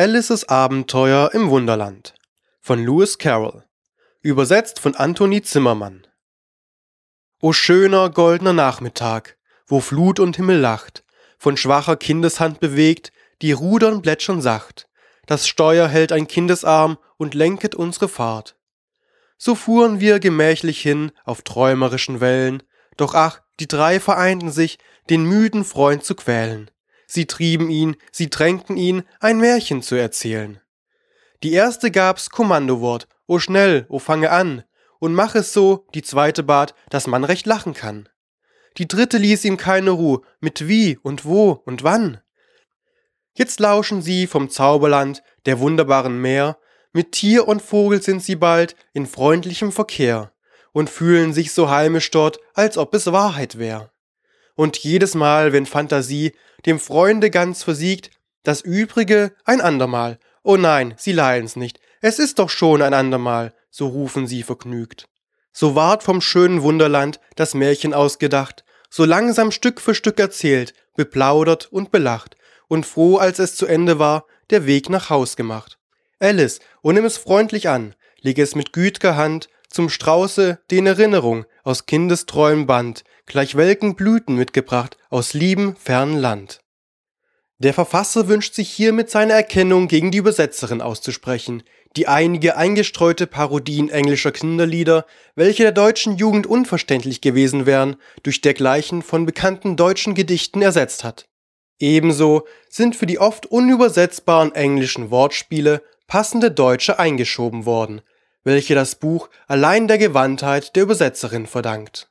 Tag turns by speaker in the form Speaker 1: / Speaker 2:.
Speaker 1: Alices Abenteuer im Wunderland von Lewis Carroll. Übersetzt von Anthony Zimmermann. O schöner goldener Nachmittag, wo Flut und Himmel lacht, von schwacher Kindeshand bewegt, die Rudern plätschern sacht. Das Steuer hält ein Kindesarm und lenket unsere Fahrt. So fuhren wir gemächlich hin auf träumerischen Wellen, doch ach, die drei vereinten sich, den müden Freund zu quälen. Sie trieben ihn, sie drängten ihn, ein Märchen zu erzählen. Die erste gab's Kommandowort, o schnell, o fange an, und mach es so, die zweite bat, dass man recht lachen kann. Die dritte ließ ihm keine Ruhe, mit wie und wo und wann. Jetzt lauschen sie vom Zauberland, der wunderbaren Meer, mit Tier und Vogel sind sie bald in freundlichem Verkehr und fühlen sich so heimisch dort, als ob es Wahrheit wär. Und jedes Mal, wenn Fantasie dem Freunde ganz versiegt, das Übrige ein andermal. Oh nein, sie leihen's nicht, es ist doch schon ein andermal, so rufen sie vergnügt. So ward vom schönen Wunderland das Märchen ausgedacht, so langsam Stück für Stück erzählt, beplaudert und belacht, und froh, als es zu Ende war, der Weg nach Haus gemacht. Alice, o nimm es freundlich an, leg es mit güt'ger Hand zum Strauße, den Erinnerung aus Kindesträumen Band, gleich welken Blüten mitgebracht aus liebem fernen Land. Der Verfasser wünscht sich hiermit seine Erkennung gegen die Übersetzerin auszusprechen, die einige eingestreute Parodien englischer Kinderlieder, welche der deutschen Jugend unverständlich gewesen wären, durch dergleichen von bekannten deutschen Gedichten ersetzt hat. Ebenso sind für die oft unübersetzbaren englischen Wortspiele passende deutsche eingeschoben worden, welche das Buch allein der Gewandtheit der Übersetzerin verdankt